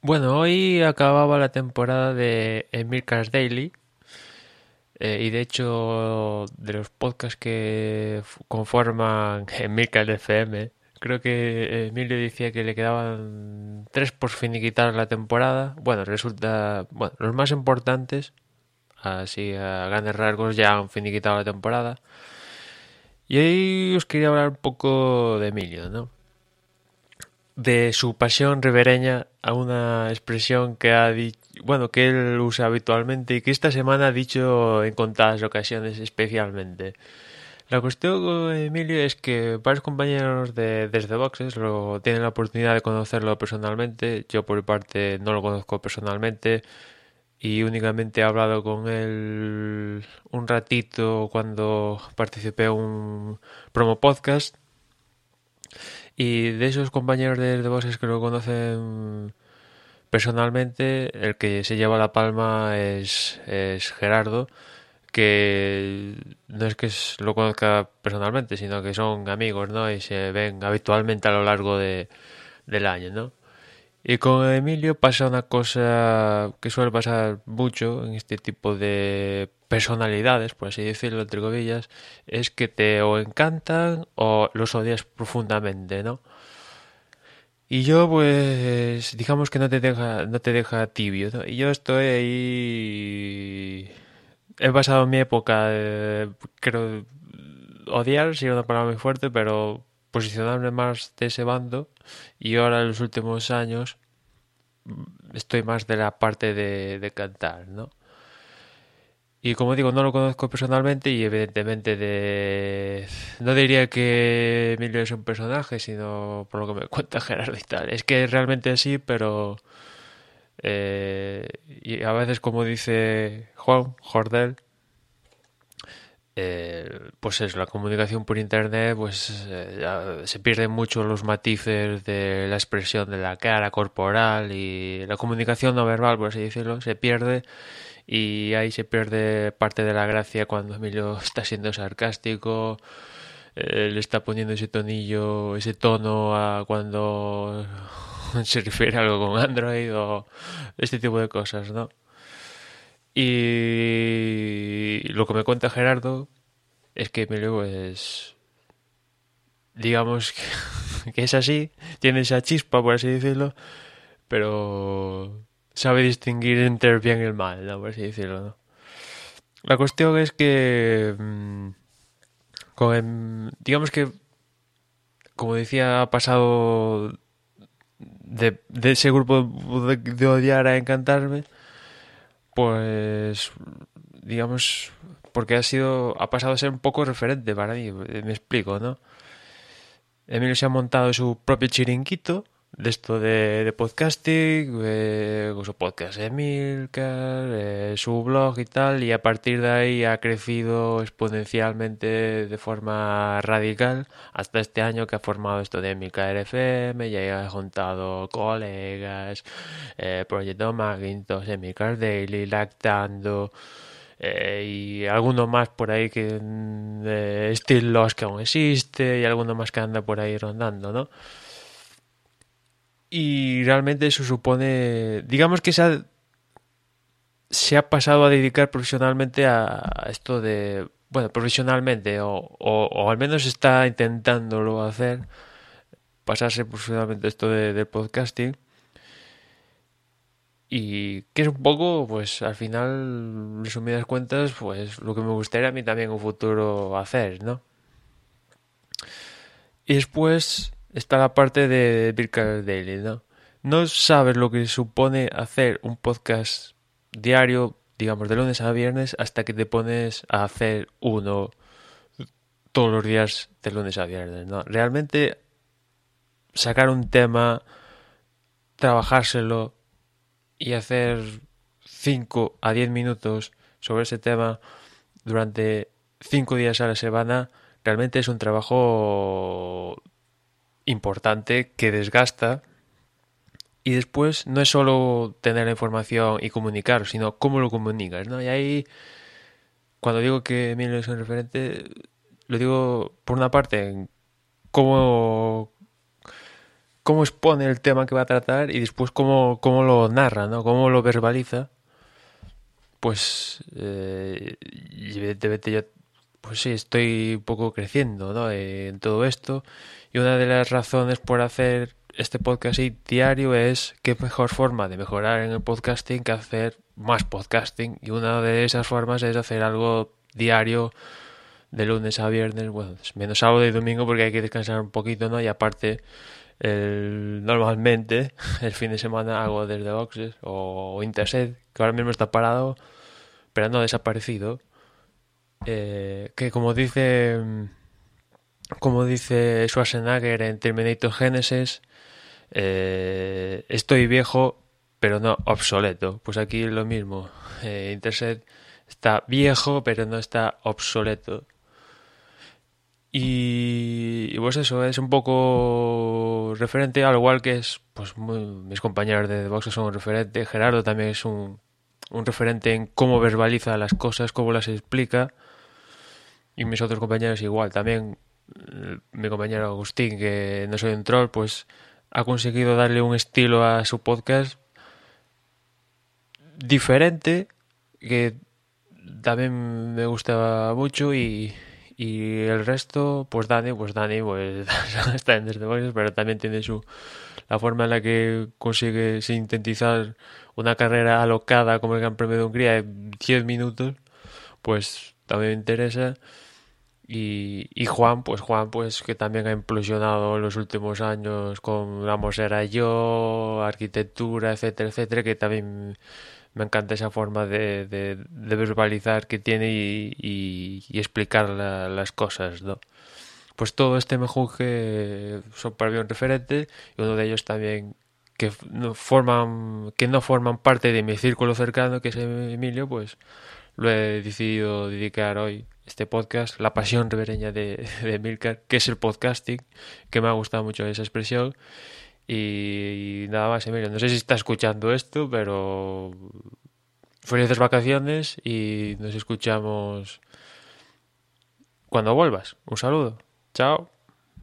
Bueno, hoy acababa la temporada de Emilcar's Daily eh, y de hecho de los podcasts que conforman Emilcar FM, creo que Emilio decía que le quedaban tres por finiquitar la temporada. Bueno, resulta, bueno, los más importantes, así a grandes rasgos, ya han finiquitado la temporada. Y hoy os quería hablar un poco de Emilio, ¿no? De su pasión ribereña a una expresión que ha dicho, bueno, que él usa habitualmente y que esta semana ha dicho en contadas ocasiones especialmente. La cuestión Emilio es que varios compañeros de Desde Boxes lo, tienen la oportunidad de conocerlo personalmente. Yo por mi parte no lo conozco personalmente y únicamente he hablado con él un ratito cuando participé en un promo podcast y de esos compañeros de, de Bosques que lo conocen personalmente, el que se lleva la palma es, es Gerardo, que no es que lo conozca personalmente, sino que son amigos, ¿no? Y se ven habitualmente a lo largo de, del año, ¿no? Y con Emilio pasa una cosa que suele pasar mucho en este tipo de personalidades, por así decirlo, entre comillas, es que te o encantan o los odias profundamente, ¿no? Y yo, pues, digamos que no te deja, no te deja tibio, ¿no? Y yo estoy ahí... He pasado mi época, de, creo, odiar, si una palabra muy fuerte, pero posicionarme más de ese bando y ahora en los últimos años estoy más de la parte de, cantar, ¿no? Y como digo, no lo conozco personalmente y evidentemente de... No diría que Emilio es un personaje, sino por lo que me cuenta Gerardo y tal. Es que realmente sí, pero... Eh, y a veces como dice Juan Jordel, eh, pues es la comunicación por internet, pues eh, se pierden mucho los matices de la expresión de la cara corporal y la comunicación no verbal, por así decirlo, se pierde y ahí se pierde parte de la gracia cuando Emilio está siendo sarcástico, eh, le está poniendo ese tonillo, ese tono a cuando se refiere a algo con Android o este tipo de cosas, ¿no? Y lo que me cuenta Gerardo es que Emilio es digamos que, es así, tiene esa chispa por así decirlo, pero sabe distinguir entre el bien y el mal, ¿no? por así decirlo. ¿no? La cuestión es que, mmm, con, digamos que, como decía, ha pasado de, de ese grupo de, de, odiar a encantarme, pues, digamos, porque ha sido, ha pasado a ser un poco referente para mí, me explico, ¿no? Emilio se ha montado su propio chiringuito de esto de, de podcasting, eh, su podcast Emilcar, eh, su blog y tal, y a partir de ahí ha crecido exponencialmente de forma radical hasta este año que ha formado esto de Emilcar FM, ya ha juntado colegas, eh, Proyecto Macintosh, Emilcar Daily, Lactando. Eh, y alguno más por ahí que eh, Still Lost que aún existe y alguno más que anda por ahí rondando, ¿no? Y realmente eso supone, digamos que se ha, se ha pasado a dedicar profesionalmente a, esto de, bueno, profesionalmente, o, o, al menos está intentándolo hacer, pasarse profesionalmente esto de, del podcasting. Y que es un poco, pues al final, resumidas cuentas, pues lo que me gustaría a mí también en un futuro hacer, ¿no? Y después está la parte de Virtual Daily, ¿no? No sabes lo que supone hacer un podcast diario, digamos, de lunes a viernes, hasta que te pones a hacer uno todos los días de lunes a viernes, ¿no? Realmente sacar un tema, trabajárselo y hacer 5 a 10 minutos sobre ese tema durante 5 días a la semana, realmente es un trabajo importante que desgasta y después no es solo tener la información y comunicar, sino cómo lo comunicas, ¿no? Y ahí, cuando digo que Emilio es un referente, lo digo por una parte cómo, cómo expone el tema que va a tratar y después cómo, cómo lo narra, ¿no? Cómo lo verbaliza. Pues, eh, yo, pues sí, estoy un poco creciendo, ¿no? En todo esto. Y una de las razones por hacer este podcast diario es qué mejor forma de mejorar en el podcasting que hacer más podcasting. Y una de esas formas es hacer algo diario de lunes a viernes, bueno, menos sábado y domingo porque hay que descansar un poquito, ¿no? Y aparte, el, normalmente el fin de semana hago desde boxes o Interset, que ahora mismo está parado, pero no ha desaparecido. Eh, que como dice como dice Schwarzenegger en Terminator Genesis, eh, estoy viejo, pero no obsoleto. Pues aquí lo mismo. Eh, Interset está viejo, pero no está obsoleto. Y, pues eso, es un poco referente, al igual que es, pues mis compañeros de boxe son un referente, Gerardo también es un, un referente en cómo verbaliza las cosas, cómo las explica, y mis otros compañeros igual, también eh, mi compañero Agustín, que no soy un troll, pues ha conseguido darle un estilo a su podcast diferente, que también me gusta mucho y, y el resto, pues Dani, pues Dani, pues está en Voices, pero también tiene su la forma en la que consigue sintetizar una carrera alocada como el Gran Premio de Hungría en 10 minutos, pues también me interesa. Y, y, Juan, pues Juan, pues que también ha implosionado en los últimos años con Vamos era yo, arquitectura, etcétera, etcétera, que también me encanta esa forma de, verbalizar que tiene y, explicar las cosas. Pues todo este mejunje son para mí un referente y uno de ellos también que no forman que no forman parte de mi círculo cercano que es Emilio pues lo he decidido dedicar hoy este podcast la pasión ribereña de, de que es el podcasting que me ha gustado mucho esa expresión y, nada más, Emilio. No sé si está escuchando esto, pero felices vacaciones y nos escuchamos cuando vuelvas. Un saludo. Chao.